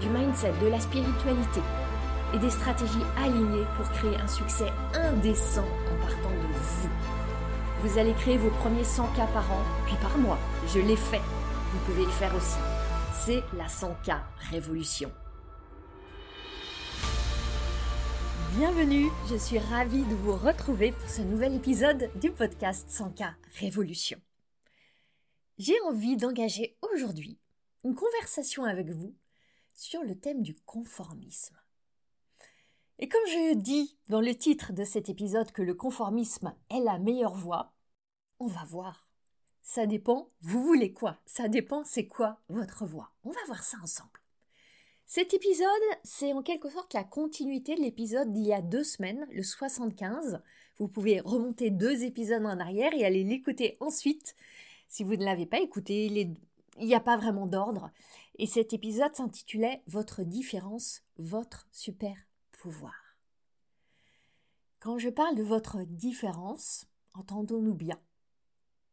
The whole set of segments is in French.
du mindset, de la spiritualité et des stratégies alignées pour créer un succès indécent en partant de vous. Vous allez créer vos premiers 100 k par an, puis par mois. Je l'ai fait. Vous pouvez le faire aussi. C'est la 100K Révolution. Bienvenue, je suis ravie de vous retrouver pour ce nouvel épisode du podcast 100K Révolution. J'ai envie d'engager aujourd'hui une conversation avec vous sur le thème du conformisme. Et comme je dis dans le titre de cet épisode que le conformisme est la meilleure voie, on va voir. Ça dépend, vous voulez quoi? Ça dépend, c'est quoi votre voie? On va voir ça ensemble. Cet épisode, c'est en quelque sorte la continuité de l'épisode d'il y a deux semaines, le 75. Vous pouvez remonter deux épisodes en arrière et aller l'écouter ensuite. Si vous ne l'avez pas écouté, il n'y a pas vraiment d'ordre. Et cet épisode s'intitulait Votre différence, votre super pouvoir. Quand je parle de votre différence, entendons-nous bien.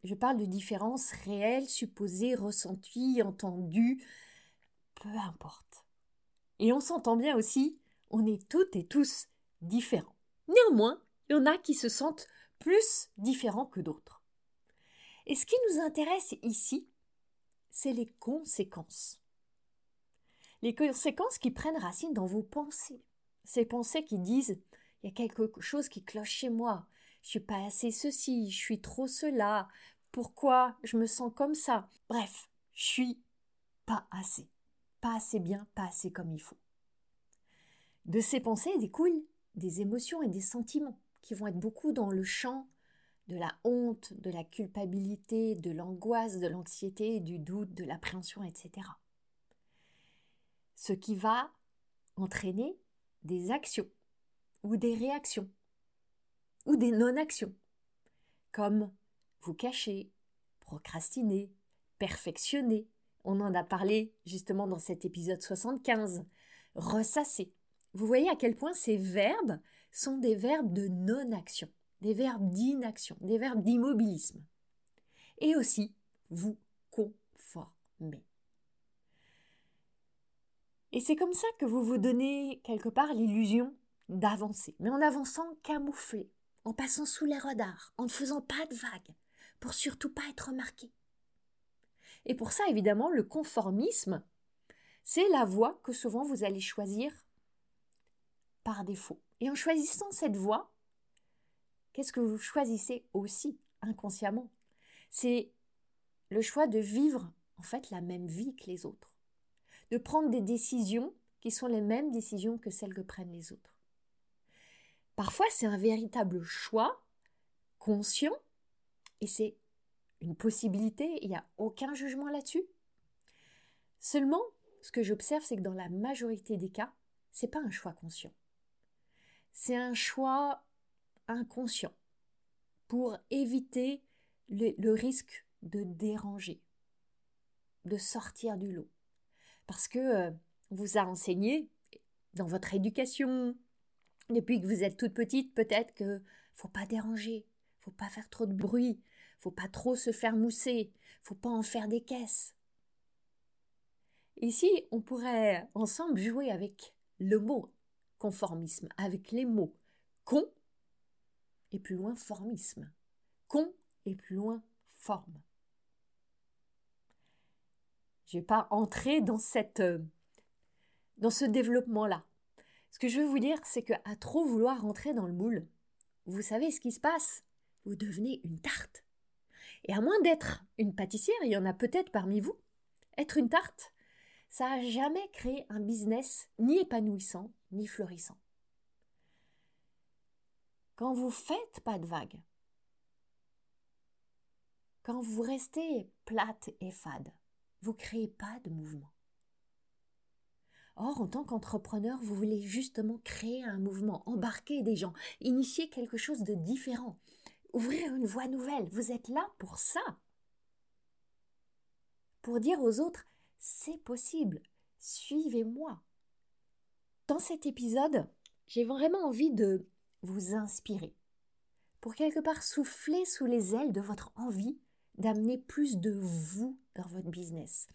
Je parle de différence réelle, supposée, ressentie, entendue, peu importe. Et on s'entend bien aussi, on est toutes et tous différents. Néanmoins, il y en a qui se sentent plus différents que d'autres. Et ce qui nous intéresse ici, c'est les conséquences les conséquences qui prennent racine dans vos pensées. Ces pensées qui disent il y a quelque chose qui cloche chez moi, je suis pas assez ceci, je suis trop cela, pourquoi je me sens comme ça? Bref, je suis pas assez, pas assez bien, pas assez comme il faut. De ces pensées découlent des émotions et des sentiments qui vont être beaucoup dans le champ de la honte, de la culpabilité, de l'angoisse, de l'anxiété, du doute, de l'appréhension, etc ce qui va entraîner des actions ou des réactions ou des non-actions, comme vous cacher, procrastiner, perfectionner, on en a parlé justement dans cet épisode 75, ressasser. Vous voyez à quel point ces verbes sont des verbes de non-action, des verbes d'inaction, des verbes d'immobilisme. Et aussi, vous conformer. Et c'est comme ça que vous vous donnez quelque part l'illusion d'avancer, mais en avançant camouflé, en passant sous les radars, en ne faisant pas de vagues, pour surtout pas être remarqué. Et pour ça, évidemment, le conformisme, c'est la voie que souvent vous allez choisir par défaut. Et en choisissant cette voie, qu'est-ce que vous choisissez aussi inconsciemment? C'est le choix de vivre en fait la même vie que les autres de prendre des décisions qui sont les mêmes décisions que celles que prennent les autres. Parfois, c'est un véritable choix conscient et c'est une possibilité, il n'y a aucun jugement là-dessus. Seulement, ce que j'observe, c'est que dans la majorité des cas, c'est pas un choix conscient. C'est un choix inconscient pour éviter le, le risque de déranger, de sortir du lot parce que euh, vous a enseigné dans votre éducation, depuis que vous êtes toute petite, peut-être que faut pas déranger, faut pas faire trop de bruit, faut pas trop se faire mousser, faut pas en faire des caisses. Ici, on pourrait ensemble jouer avec le mot conformisme, avec les mots con et plus loin formisme. Con et plus loin forme. Je ne vais pas entrer euh, dans ce développement-là. Ce que je veux vous dire, c'est qu'à trop vouloir rentrer dans le moule, vous savez ce qui se passe? Vous devenez une tarte. Et à moins d'être une pâtissière, il y en a peut-être parmi vous, être une tarte, ça n'a jamais créé un business ni épanouissant, ni florissant. Quand vous faites pas de vagues, quand vous restez plate et fade, vous créez pas de mouvement. Or, en tant qu'entrepreneur, vous voulez justement créer un mouvement, embarquer des gens, initier quelque chose de différent, ouvrir une voie nouvelle. Vous êtes là pour ça. Pour dire aux autres, c'est possible, suivez-moi. Dans cet épisode, j'ai vraiment envie de vous inspirer, pour quelque part souffler sous les ailes de votre envie d'amener plus de vous dans votre business.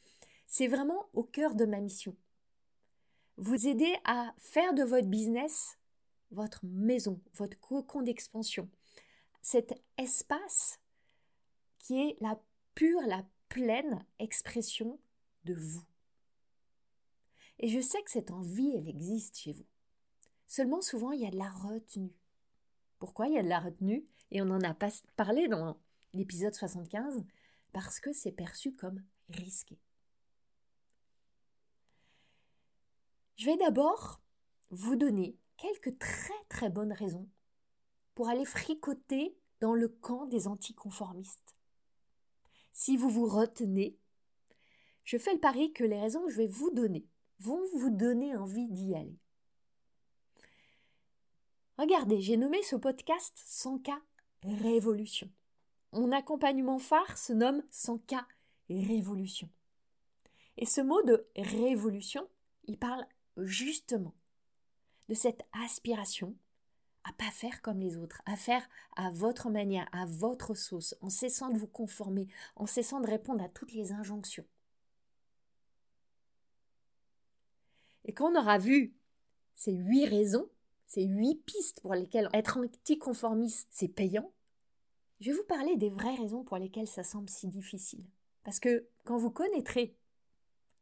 C'est vraiment au cœur de ma mission vous aider à faire de votre business votre maison, votre cocon d'expansion, cet espace qui est la pure, la pleine expression de vous. Et je sais que cette envie, elle existe chez vous. Seulement souvent, il y a de la retenue. Pourquoi il y a de la retenue? Et on en a pas parlé dans l'épisode 75, parce que c'est perçu comme risqué. Je vais d'abord vous donner quelques très très bonnes raisons pour aller fricoter dans le camp des anticonformistes. Si vous vous retenez, je fais le pari que les raisons que je vais vous donner vont vous donner envie d'y aller. Regardez, j'ai nommé ce podcast 100K Révolution. Mon accompagnement phare se nomme 100K Révolution. Et ce mot de révolution, il parle justement de cette aspiration à pas faire comme les autres, à faire à votre manière, à votre sauce, en cessant de vous conformer, en cessant de répondre à toutes les injonctions. Et quand on aura vu ces huit raisons, ces huit pistes pour lesquelles être anticonformiste, c'est payant, je vais vous parler des vraies raisons pour lesquelles ça semble si difficile. Parce que quand vous connaîtrez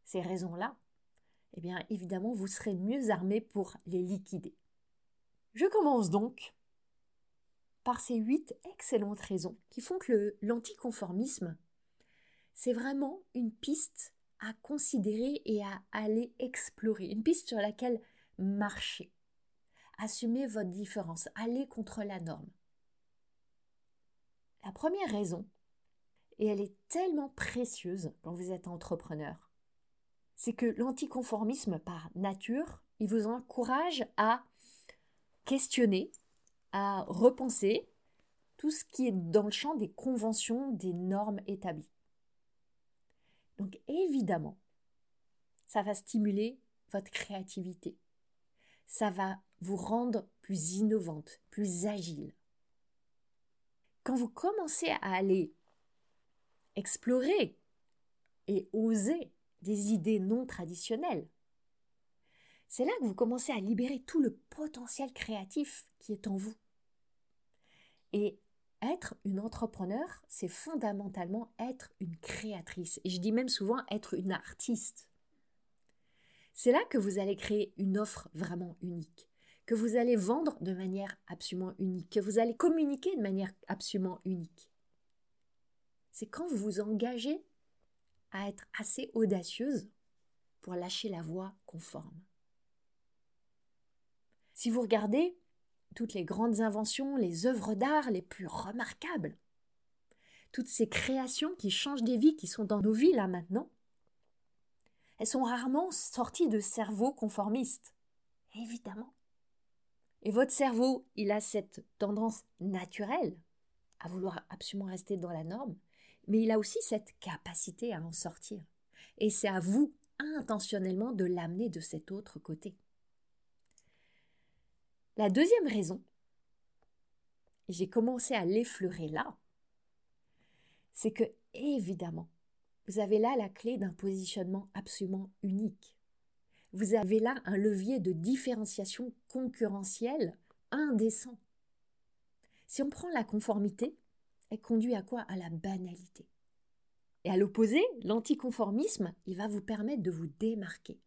ces raisons-là, eh bien évidemment vous serez mieux armé pour les liquider. Je commence donc par ces huit excellentes raisons qui font que l'anticonformisme, c'est vraiment une piste à considérer et à aller explorer, une piste sur laquelle marcher, assumer votre différence, aller contre la norme. La première raison, et elle est tellement précieuse quand vous êtes entrepreneur, c'est que l'anticonformisme par nature, il vous encourage à questionner, à repenser tout ce qui est dans le champ des conventions, des normes établies. Donc évidemment, ça va stimuler votre créativité. Ça va vous rendre plus innovante, plus agile. Quand vous commencez à aller explorer et oser des idées non traditionnelles. C'est là que vous commencez à libérer tout le potentiel créatif qui est en vous. Et être une entrepreneur, c'est fondamentalement être une créatrice. Et je dis même souvent être une artiste. C'est là que vous allez créer une offre vraiment unique, que vous allez vendre de manière absolument unique, que vous allez communiquer de manière absolument unique. C'est quand vous vous engagez à être assez audacieuse pour lâcher la voie conforme. Si vous regardez toutes les grandes inventions, les œuvres d'art les plus remarquables, toutes ces créations qui changent des vies, qui sont dans nos vies là maintenant, elles sont rarement sorties de cerveaux conformistes. Évidemment. Et votre cerveau, il a cette tendance naturelle à vouloir absolument rester dans la norme, mais il a aussi cette capacité à en sortir. Et c'est à vous intentionnellement de l'amener de cet autre côté. La deuxième raison, j'ai commencé à l'effleurer là, c'est que, évidemment, vous avez là la clé d'un positionnement absolument unique. Vous avez là un levier de différenciation concurrentielle indécent. Si on prend la conformité, elle conduit à quoi? À la banalité. Et à l'opposé, l'anticonformisme, il va vous permettre de vous démarquer.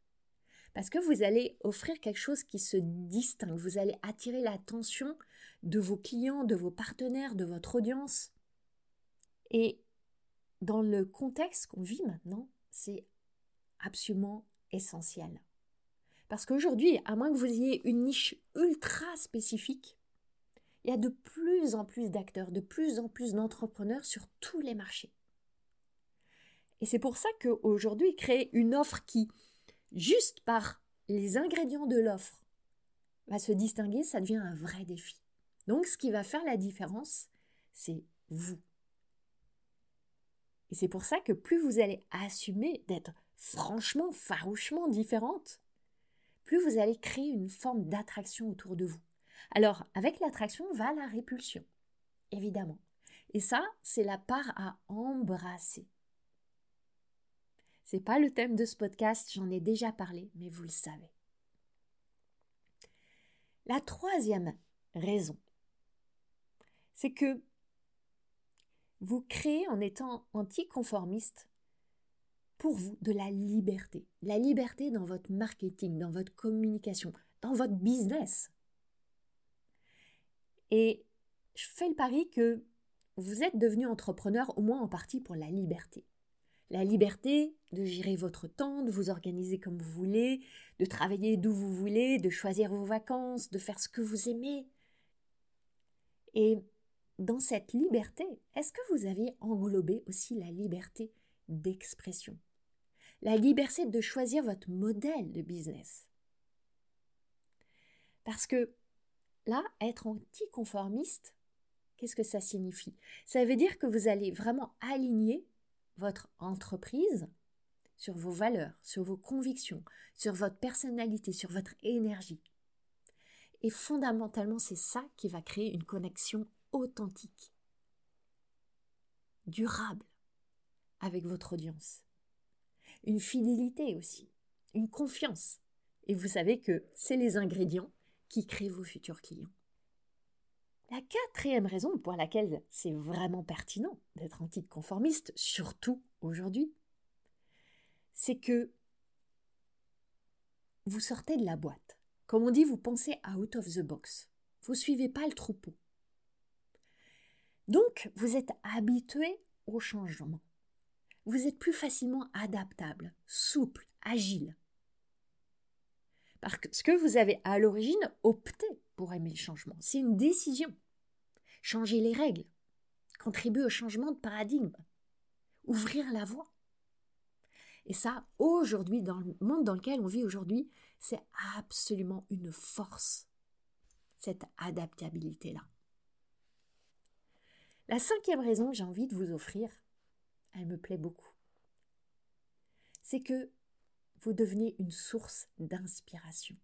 Parce que vous allez offrir quelque chose qui se distingue, vous allez attirer l'attention de vos clients, de vos partenaires, de votre audience. Et dans le contexte qu'on vit maintenant, c'est absolument essentiel. Parce qu'aujourd'hui, à moins que vous ayez une niche ultra spécifique, il y a de plus en plus d'acteurs, de plus en plus d'entrepreneurs sur tous les marchés. Et c'est pour ça qu'aujourd'hui, créer une offre qui, juste par les ingrédients de l'offre va se distinguer, ça devient un vrai défi. Donc ce qui va faire la différence, c'est vous. Et c'est pour ça que plus vous allez assumer d'être franchement, farouchement différente, plus vous allez créer une forme d'attraction autour de vous. Alors, avec l'attraction va la répulsion, évidemment. Et ça, c'est la part à embrasser. C'est pas le thème de ce podcast, j'en ai déjà parlé, mais vous le savez. La troisième raison, c'est que vous créez en étant anticonformiste pour vous de la liberté. La liberté dans votre marketing, dans votre communication, dans votre business. Et je fais le pari que vous êtes devenu entrepreneur au moins en partie pour la liberté. La liberté de gérer votre temps, de vous organiser comme vous voulez, de travailler d'où vous voulez, de choisir vos vacances, de faire ce que vous aimez. Et dans cette liberté, est-ce que vous avez englobé aussi la liberté d'expression? La liberté de choisir votre modèle de business Parce que là, être anticonformiste, qu'est-ce que ça signifie? Ça veut dire que vous allez vraiment aligner votre entreprise sur vos valeurs, sur vos convictions, sur votre personnalité, sur votre énergie. Et fondamentalement, c'est ça qui va créer une connexion authentique, durable avec votre audience. Une fidélité aussi, une confiance. Et vous savez que c'est les ingrédients qui créent vos futurs clients. La quatrième raison pour laquelle c'est vraiment pertinent d'être anticonformiste, surtout aujourd'hui, c'est que vous sortez de la boîte. Comme on dit, vous pensez out of the box. Vous suivez pas le troupeau. Donc, vous êtes habitué au changement. Vous êtes plus facilement adaptable, souple, agile. Parce que vous avez à l'origine opté pour aimer le changement. C'est une décision. Changer les règles, contribuer au changement de paradigme, ouvrir la voie. Et ça, aujourd'hui, dans le monde dans lequel on vit aujourd'hui, c'est absolument une force, cette adaptabilité-là. La cinquième raison que j'ai envie de vous offrir, elle me plaît beaucoup. C'est que vous devenez une source d'inspiration,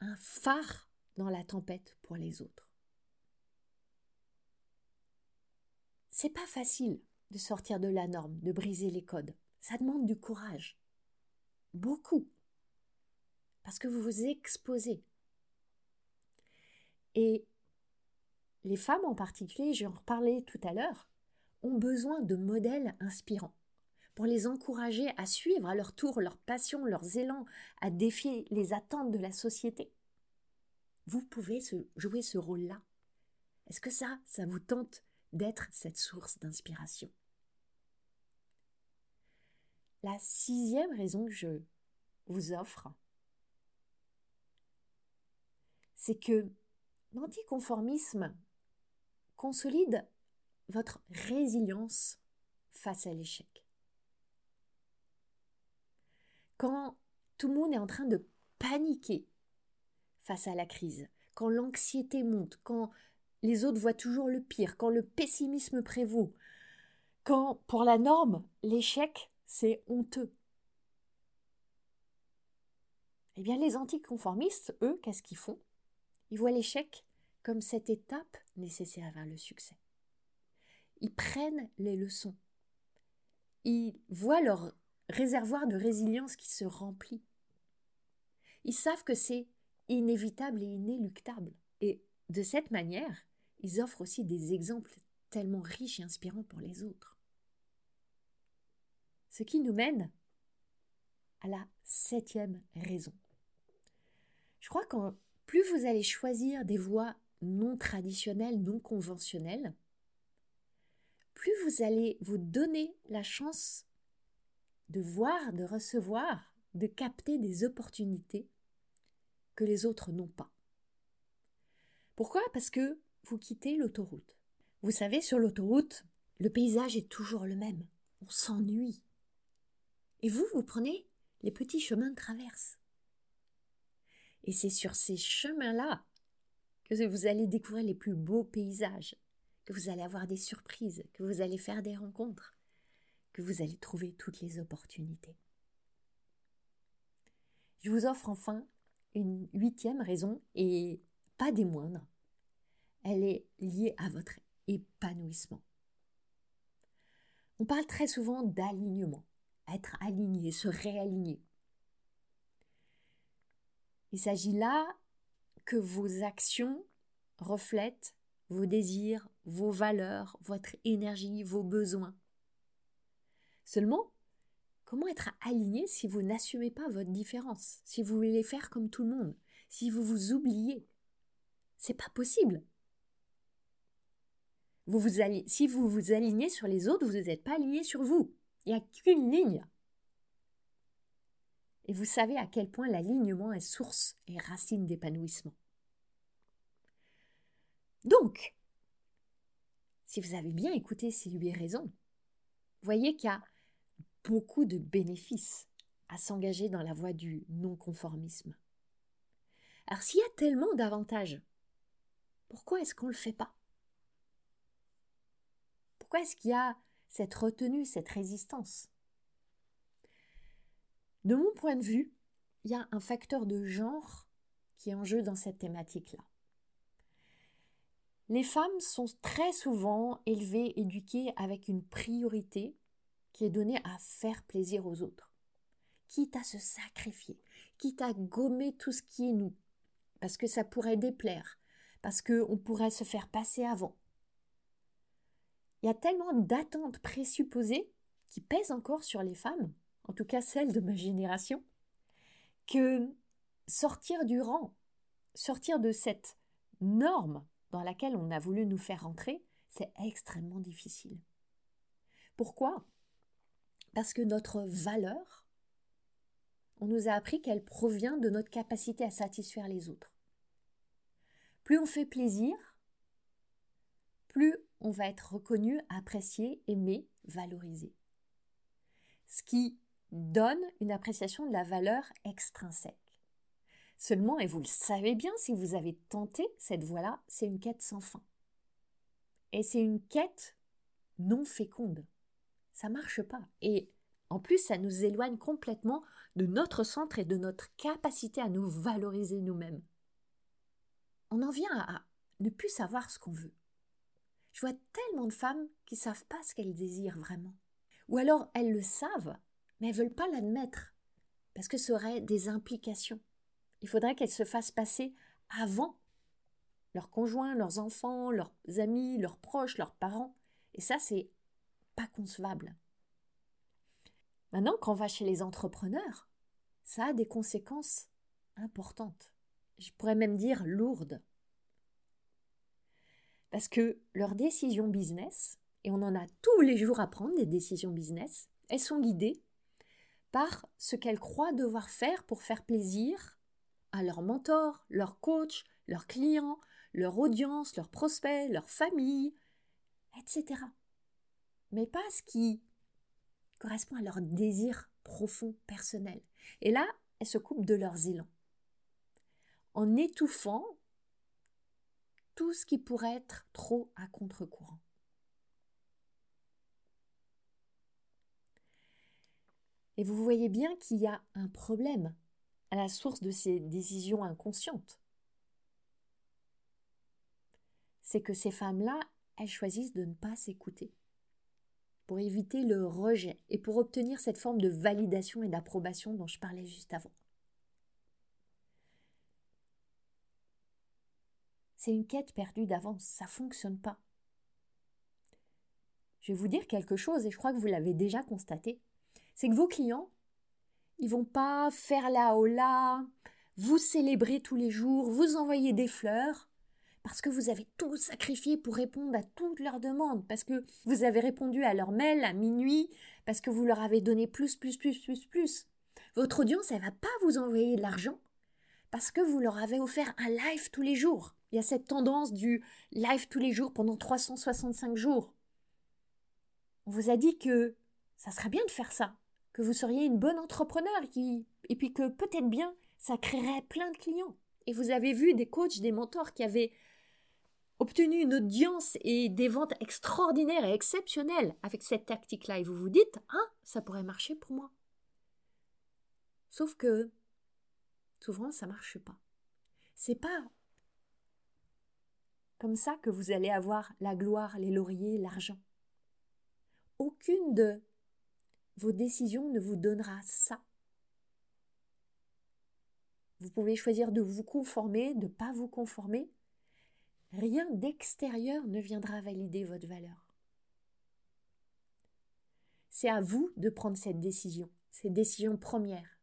un phare dans la tempête pour les autres. C'est pas facile de sortir de la norme, de briser les codes. Ça demande du courage. Beaucoup. Parce que vous vous exposez. Et les femmes en particulier, je vais en reparler tout à l'heure, ont besoin de modèles inspirants pour les encourager à suivre à leur tour leurs passions, leurs élans, à défier les attentes de la société. Vous pouvez jouer ce rôle-là. Est-ce que ça, ça vous tente d'être cette source d'inspiration? La sixième raison que je vous offre, c'est que l'anticonformisme consolide votre résilience face à l'échec. Quand tout le monde est en train de paniquer face à la crise, quand l'anxiété monte, quand les autres voient toujours le pire, quand le pessimisme prévaut, quand pour la norme, l'échec, c'est honteux. Eh bien, les anticonformistes, eux, qu'est-ce qu'ils font? Ils voient l'échec comme cette étape nécessaire vers le succès. Ils prennent les leçons. Ils voient leur réservoir de résilience qui se remplit. Ils savent que c'est inévitable et inéluctable. Et de cette manière, ils offrent aussi des exemples tellement riches et inspirants pour les autres. Ce qui nous mène à la septième raison. Je crois que plus vous allez choisir des voies non traditionnel, non conventionnel, plus vous allez vous donner la chance de voir, de recevoir, de capter des opportunités que les autres n'ont pas. Pourquoi? Parce que vous quittez l'autoroute. Vous savez, sur l'autoroute, le paysage est toujours le même. On s'ennuie. Et vous, vous prenez les petits chemins de traverse. Et c'est sur ces chemins-là que vous allez découvrir les plus beaux paysages, que vous allez avoir des surprises, que vous allez faire des rencontres, que vous allez trouver toutes les opportunités. Je vous offre enfin une huitième raison, et pas des moindres. Elle est liée à votre épanouissement. On parle très souvent d'alignement, être aligné, se réaligner. Il s'agit là que vos actions reflètent vos désirs, vos valeurs, votre énergie, vos besoins. Seulement, comment être aligné si vous n'assumez pas votre différence, si vous voulez faire comme tout le monde, si vous vous oubliez? C'est pas possible. Vous vous si vous vous alignez sur les autres, vous n'êtes pas aligné sur vous. Il n'y a qu'une ligne. Et vous savez à quel point l'alignement est source et racine d'épanouissement. Donc, si vous avez bien écouté ces huit raisons, voyez qu'il y a beaucoup de bénéfices à s'engager dans la voie du non-conformisme. Alors s'il y a tellement d'avantages, pourquoi est-ce qu'on ne le fait pas? Pourquoi est-ce qu'il y a cette retenue, cette résistance? De mon point de vue, il y a un facteur de genre qui est en jeu dans cette thématique-là. Les femmes sont très souvent élevées, éduquées avec une priorité qui est donnée à faire plaisir aux autres, quitte à se sacrifier, quitte à gommer tout ce qui est nous, parce que ça pourrait déplaire, parce qu'on pourrait se faire passer avant, il y a tellement d'attentes présupposées qui pèsent encore sur les femmes, en tout cas celles de ma génération, que sortir du rang, sortir de cette norme dans laquelle on a voulu nous faire entrer, c'est extrêmement difficile. Pourquoi? Parce que notre valeur, on nous a appris qu'elle provient de notre capacité à satisfaire les autres. Plus on fait plaisir, plus on va être reconnu, apprécié, aimé, valorisé. Ce qui donne une appréciation de la valeur extrinsèque. Seulement, et vous le savez bien si vous avez tenté cette voie-là, c'est une quête sans fin. Et c'est une quête non féconde. Ça marche pas. Et en plus, ça nous éloigne complètement de notre centre et de notre capacité à nous valoriser nous-mêmes. On en vient à ne plus savoir ce qu'on veut. Je vois tellement de femmes qui ne savent pas ce qu'elles désirent vraiment. Ou alors elles le savent, mais elles ne veulent pas l'admettre, parce que ça aurait des implications. Il faudrait qu'elles se fassent passer avant leurs conjoints, leurs enfants, leurs amis, leurs proches, leurs parents. Et ça, c'est pas concevable. Maintenant, quand on va chez les entrepreneurs, ça a des conséquences importantes. Je pourrais même dire lourdes. Parce que leurs décisions business, et on en a tous les jours à prendre des décisions business, elles sont guidées par ce qu'elles croient devoir faire pour faire plaisir à leurs mentors, leurs coachs, leurs clients, leur audience, leurs prospects, leur famille, etc. Mais pas ce qui correspond à leur désir profond personnel. Et là, elles se coupent de leurs élans. En étouffant tout ce qui pourrait être trop à contre-courant. Et vous voyez bien qu'il y a un problème à la source de ces décisions inconscientes. C'est que ces femmes-là, elles choisissent de ne pas s'écouter pour éviter le rejet et pour obtenir cette forme de validation et d'approbation dont je parlais juste avant. c'est une quête perdue d'avance, ça fonctionne pas. Je vais vous dire quelque chose et je crois que vous l'avez déjà constaté, c'est que vos clients, ils vont pas faire la hola, vous célébrer tous les jours, vous envoyer des fleurs, parce que vous avez tout sacrifié pour répondre à toutes leurs demandes, parce que vous avez répondu à leur mail à minuit, parce que vous leur avez donné plus, plus, plus, plus, plus. Votre audience, elle va pas vous envoyer de l'argent, parce que vous leur avez offert un live tous les jours. Il y a cette tendance du live tous les jours pendant 365 jours. On vous a dit que ça serait bien de faire ça, que vous seriez une bonne entrepreneur qui, et puis que peut-être bien Ça créerait plein de clients. Et vous avez vu des coachs, des mentors qui avaient obtenu une audience et des ventes extraordinaires et exceptionnelles avec cette tactique-là. Et vous vous dites, ah, ça pourrait marcher pour moi. Sauf que souvent, ça marche pas. C'est pas comme ça que vous allez avoir la gloire, les lauriers, l'argent. Aucune de vos décisions ne vous donnera ça. Vous pouvez choisir de vous conformer, de ne pas vous conformer. Rien d'extérieur ne viendra valider votre valeur. C'est à vous de prendre cette décision, cette décision première,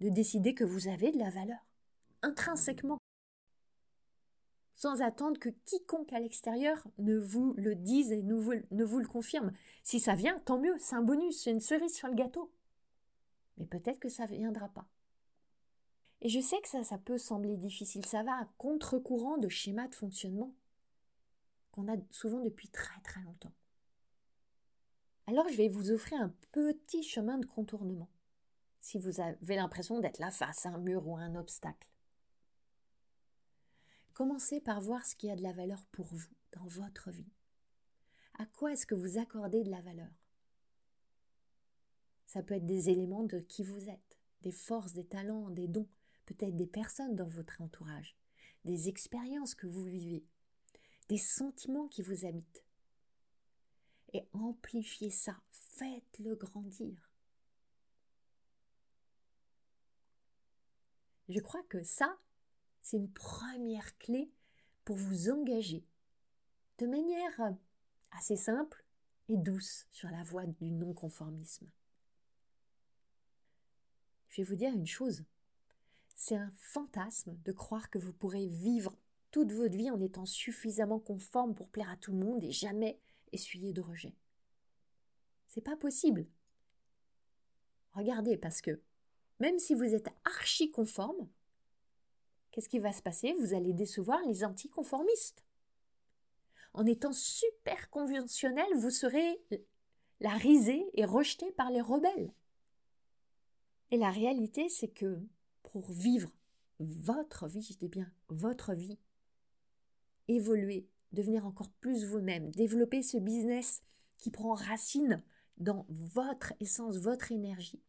de décider que vous avez de la valeur, intrinsèquement sans attendre que quiconque à l'extérieur ne vous le dise et ne vous, le confirme. Si ça vient, tant mieux, c'est un bonus, c'est une cerise sur le gâteau. Mais peut-être que ça ne viendra pas. Et je sais que ça, ça peut sembler difficile, ça va à contre-courant de schémas de fonctionnement qu'on a souvent depuis très très longtemps. Alors je vais vous offrir un petit chemin de contournement, si vous avez l'impression d'être là face à un mur ou à un obstacle. Commencez par voir ce qui a de la valeur pour vous dans votre vie. À quoi est-ce que vous accordez de la valeur? Ça peut être des éléments de qui vous êtes, des forces, des talents, des dons, peut-être des personnes dans votre entourage, des expériences que vous vivez, des sentiments qui vous habitent. Et amplifiez ça, faites-le grandir. Je crois que ça, c'est une première clé pour vous engager de manière assez simple et douce sur la voie du non-conformisme. Je vais vous dire une chose, c'est un fantasme de croire que vous pourrez vivre toute votre vie en étant suffisamment conforme pour plaire à tout le monde et jamais essuyer de rejet. C'est pas possible. Regardez, parce que même si vous êtes archi conforme, qu'est-ce qui va se passer? Vous allez décevoir les anticonformistes. En étant super conventionnel, vous serez la risée et rejeté par les rebelles. Et la réalité, c'est que pour vivre votre vie, je bien votre vie, évoluer, devenir encore plus vous-même, développer ce business qui prend racine dans votre essence, votre énergie,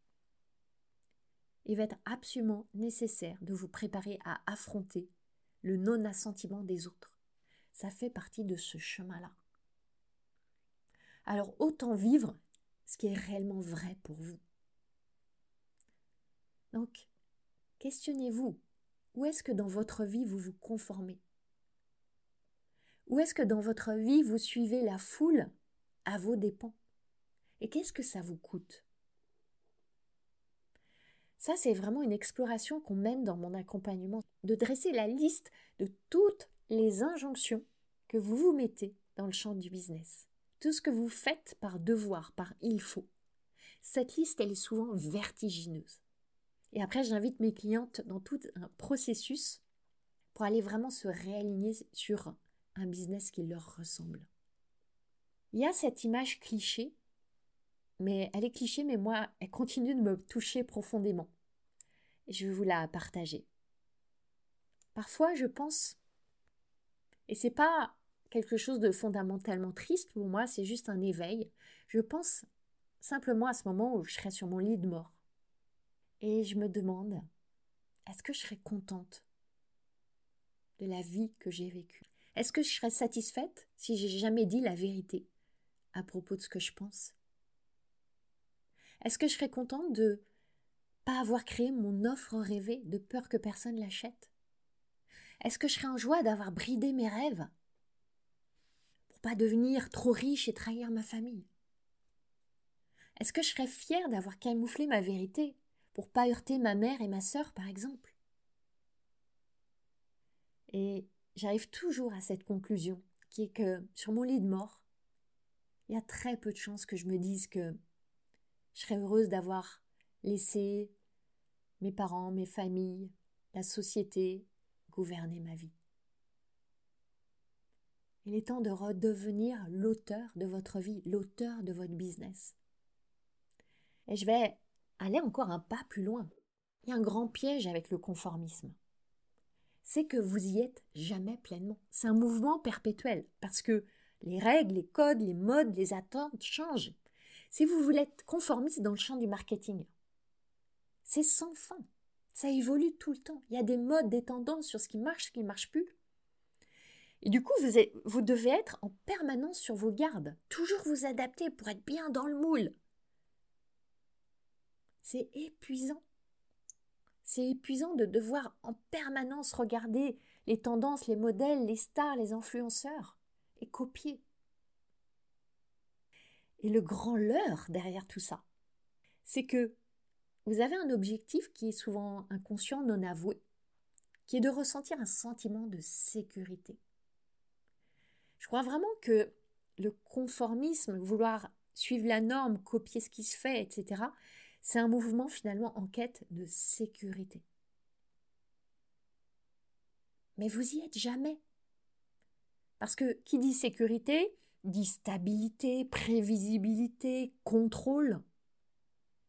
il va être absolument nécessaire de vous préparer à affronter le non-assentiment des autres. Ça fait partie de ce chemin-là. Alors autant vivre ce qui est réellement vrai pour vous. Donc, questionnez-vous, où est-ce que dans votre vie vous vous conformez? Où est-ce que dans votre vie vous suivez la foule à vos dépens? Et qu'est-ce que ça vous coûte? Ça, c'est vraiment une exploration qu'on mène dans mon accompagnement, de dresser la liste de toutes les injonctions que vous vous mettez dans le champ du business. Tout ce que vous faites par devoir, par il faut. Cette liste, elle est souvent vertigineuse. Et après, j'invite mes clientes dans tout un processus pour aller vraiment se réaligner sur un business qui leur ressemble. Il y a cette image cliché, mais elle est cliché, mais moi, elle continue de me toucher profondément je vais vous la partager. Parfois, je pense, et c'est pas quelque chose de fondamentalement triste pour moi, c'est juste un éveil. Je pense simplement à ce moment où je serai sur mon lit de mort. Et je me demande, est-ce que je serai contente de la vie que j'ai vécue? Est-ce que je serais satisfaite si j'ai jamais dit la vérité à propos de ce que je pense? Est-ce que je serais contente de pas avoir créé mon offre rêvée de peur que personne l'achète? Est-ce que je serais en joie d'avoir bridé mes rêves pour pas devenir trop riche et trahir ma famille? Est-ce que je serais fière d'avoir camouflé ma vérité pour pas heurter ma mère et ma sœur, par exemple? Et j'arrive toujours à cette conclusion, qui est que sur mon lit de mort, il y a très peu de chances que je me dise que je serais heureuse d'avoir laisser mes parents, mes familles, la société gouverner ma vie. Il est temps de redevenir l'auteur de votre vie, l'auteur de votre business. Et je vais aller encore un pas plus loin. Il y a un grand piège avec le conformisme. C'est que vous y êtes jamais pleinement. C'est un mouvement perpétuel parce que les règles, les codes, les modes, les attentes changent. Si vous voulez être conformiste dans le champ du marketing, c'est sans fin. Ça évolue tout le temps. Il y a des modes, des tendances sur ce qui marche, ce qui ne marche plus. Et du coup, vous, vous devez être en permanence sur vos gardes, toujours vous adapter pour être bien dans le moule. C'est épuisant. C'est épuisant de devoir en permanence regarder les tendances, les modèles, les stars, les influenceurs et copier. Et le grand leurre derrière tout ça, c'est que vous avez un objectif qui est souvent inconscient, non avoué, qui est de ressentir un sentiment de sécurité. Je crois vraiment que le conformisme, vouloir suivre la norme, copier ce qui se fait, etc., c'est un mouvement finalement en quête de sécurité. Mais vous y êtes jamais. Parce que qui dit sécurité dit stabilité, prévisibilité, contrôle.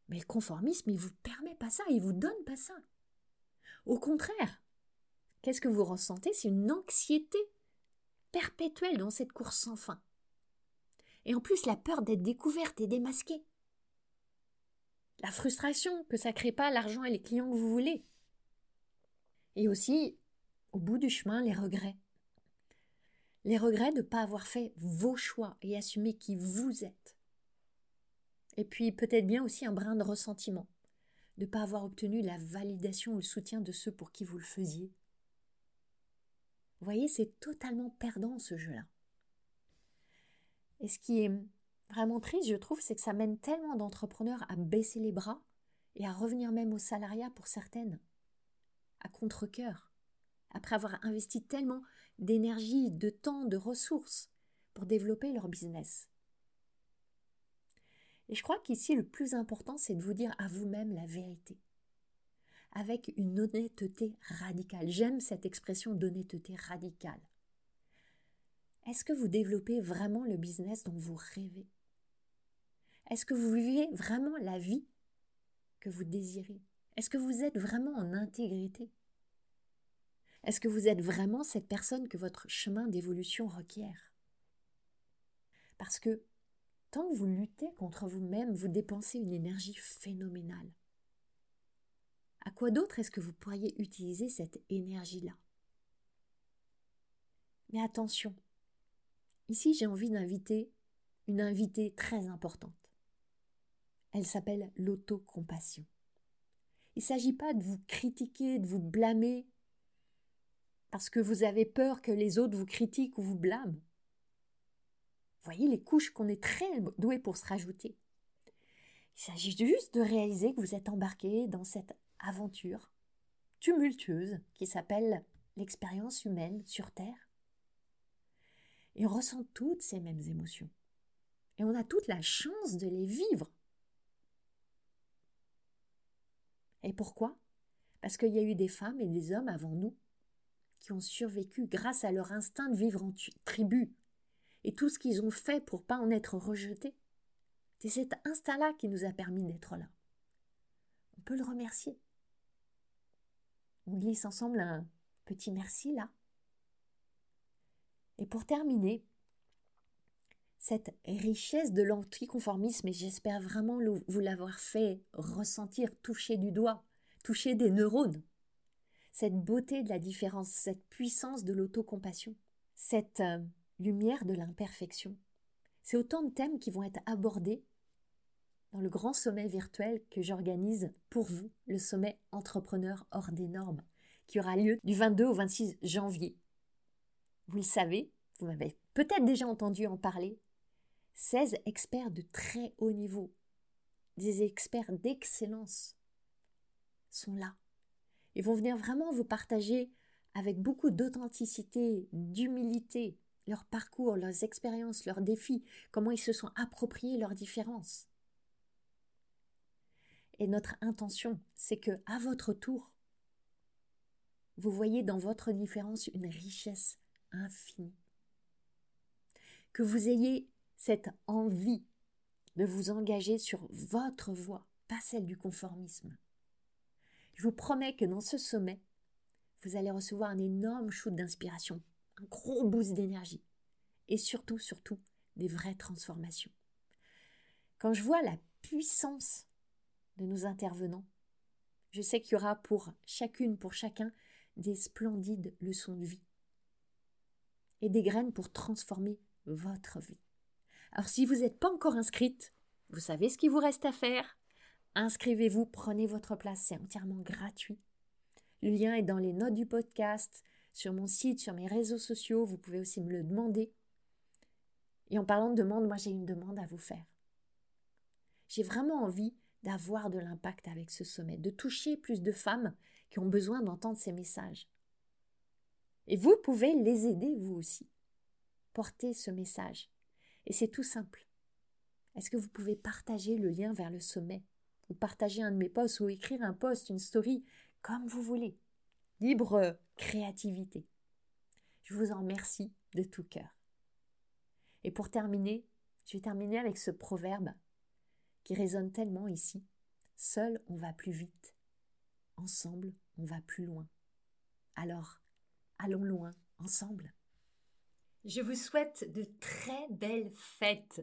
Mais le conformisme, il vous permet pas ça, il vous donne pas ça. Au contraire, qu'est-ce que vous ressentez? C'est une anxiété perpétuelle dans cette course sans fin. Et en plus, la peur d'être découverte et démasquée. La frustration que ça crée pas l'argent et les clients que vous voulez. Et aussi, au bout du chemin, les regrets. Les regrets de ne pas avoir fait vos choix et assumer qui vous êtes. Et puis peut-être bien aussi un brin de ressentiment, de ne pas avoir obtenu la validation ou le soutien de ceux pour qui vous le faisiez. Vous voyez, c'est totalement perdant ce jeu-là. Et ce qui est vraiment triste, je trouve, c'est que ça mène tellement d'entrepreneurs à baisser les bras et à revenir même au salariat pour certaines, à contre-coeur, après avoir investi tellement d'énergie, de temps, de ressources pour développer leur business. Et je crois qu'ici, le plus important, c'est de vous dire à vous-même la vérité. Avec une honnêteté radicale. J'aime cette expression d'honnêteté radicale. Est-ce que vous développez vraiment le business dont vous rêvez? Est-ce que vous vivez vraiment la vie que vous désirez? Est-ce que vous êtes vraiment en intégrité? Est-ce que vous êtes vraiment cette personne que votre chemin d'évolution requiert? Parce que Que vous luttez contre vous-même, vous dépensez une énergie phénoménale. À quoi d'autre est-ce que vous pourriez utiliser cette énergie-là? Mais attention, ici j'ai envie d'inviter une invitée très importante. Elle s'appelle l'autocompassion. Il ne s'agit pas de vous critiquer, de vous blâmer, parce que vous avez peur que les autres vous critiquent ou vous blâment voyez les couches qu'on est très doué pour se rajouter. Il s'agit juste de réaliser que vous êtes embarqué dans cette aventure tumultueuse qui s'appelle l'expérience humaine sur Terre. Et on ressent toutes ces mêmes émotions. Et on a toute la chance de les vivre. Et pourquoi? Parce qu'il y a eu des femmes et des hommes avant nous qui ont survécu grâce à leur instinct de vivre en tribu, et tout ce qu'ils ont fait pour pas en être rejetés. C'est cet instinct-là qui nous a permis d'être là. On peut le remercier. On glisse ensemble un petit merci là. Et pour terminer, cette richesse de l'anticonformisme, et j'espère vraiment vous l'avoir fait ressentir, toucher du doigt, toucher des neurones, cette beauté de la différence, cette puissance de l'autocompassion, cette euh, lumière de l'imperfection. C'est autant de thèmes qui vont être abordés dans le grand sommet virtuel que j'organise pour vous, le sommet entrepreneur hors des normes, qui aura lieu du 22 au 26 janvier. Vous le savez, vous m'avez peut-être déjà entendu en parler, 16 experts de très haut niveau, des experts d'excellence, sont là et vont venir vraiment vous partager avec beaucoup d'authenticité, d'humilité, leur parcours, leurs expériences, leurs défis, comment ils se sont appropriés leurs différences. Et notre intention, c'est que, à votre tour, vous voyez dans votre différence une richesse infinie. Que vous ayez cette envie de vous engager sur votre voie, pas celle du conformisme. Je vous promets que dans ce sommet, vous allez recevoir un énorme shoot d'inspiration, un gros boost d'énergie et surtout, surtout, des vraies transformations. Quand je vois la puissance de nos intervenants, je sais qu'il y aura pour chacune, pour chacun, des splendides leçons de vie et des graines pour transformer votre vie. Alors si vous n'êtes pas encore inscrite, vous savez ce qu'il vous reste à faire. Inscrivez-vous, prenez votre place, c'est entièrement gratuit. Le lien est dans les notes du podcast, sur mon site, sur mes réseaux sociaux, vous pouvez aussi me le demander. Et en parlant de demande, moi j'ai une demande à vous faire. J'ai vraiment envie d'avoir de l'impact avec ce sommet, de toucher plus de femmes qui ont besoin d'entendre ces messages. Et vous pouvez les aider vous aussi. Porter ce message. Et c'est tout simple. Est-ce que vous pouvez partager le lien vers le sommet ou partager un de mes posts ou écrire un post, une story, comme vous voulez? Libre créativité. Je vous en remercie de tout cœur. Et pour terminer, je vais terminer avec ce proverbe qui résonne tellement ici. Seul, on va plus vite. Ensemble, on va plus loin. Alors, allons loin, ensemble. Je vous souhaite de très belles fêtes.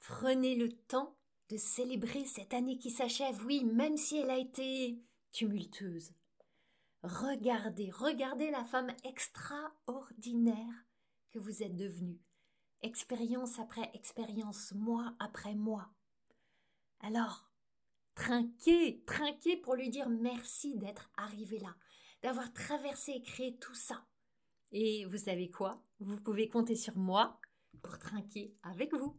Prenez le temps de célébrer cette année qui s'achève, oui, même si elle a été tumultueuse. Regardez, regardez la femme extraordinaire que vous êtes devenue, expérience après expérience, mois après mois. Alors, trinquez, trinquez pour lui dire merci d'être arrivé là, d'avoir traversé et créé tout ça. Et vous savez quoi? Vous pouvez compter sur moi pour trinquer avec vous.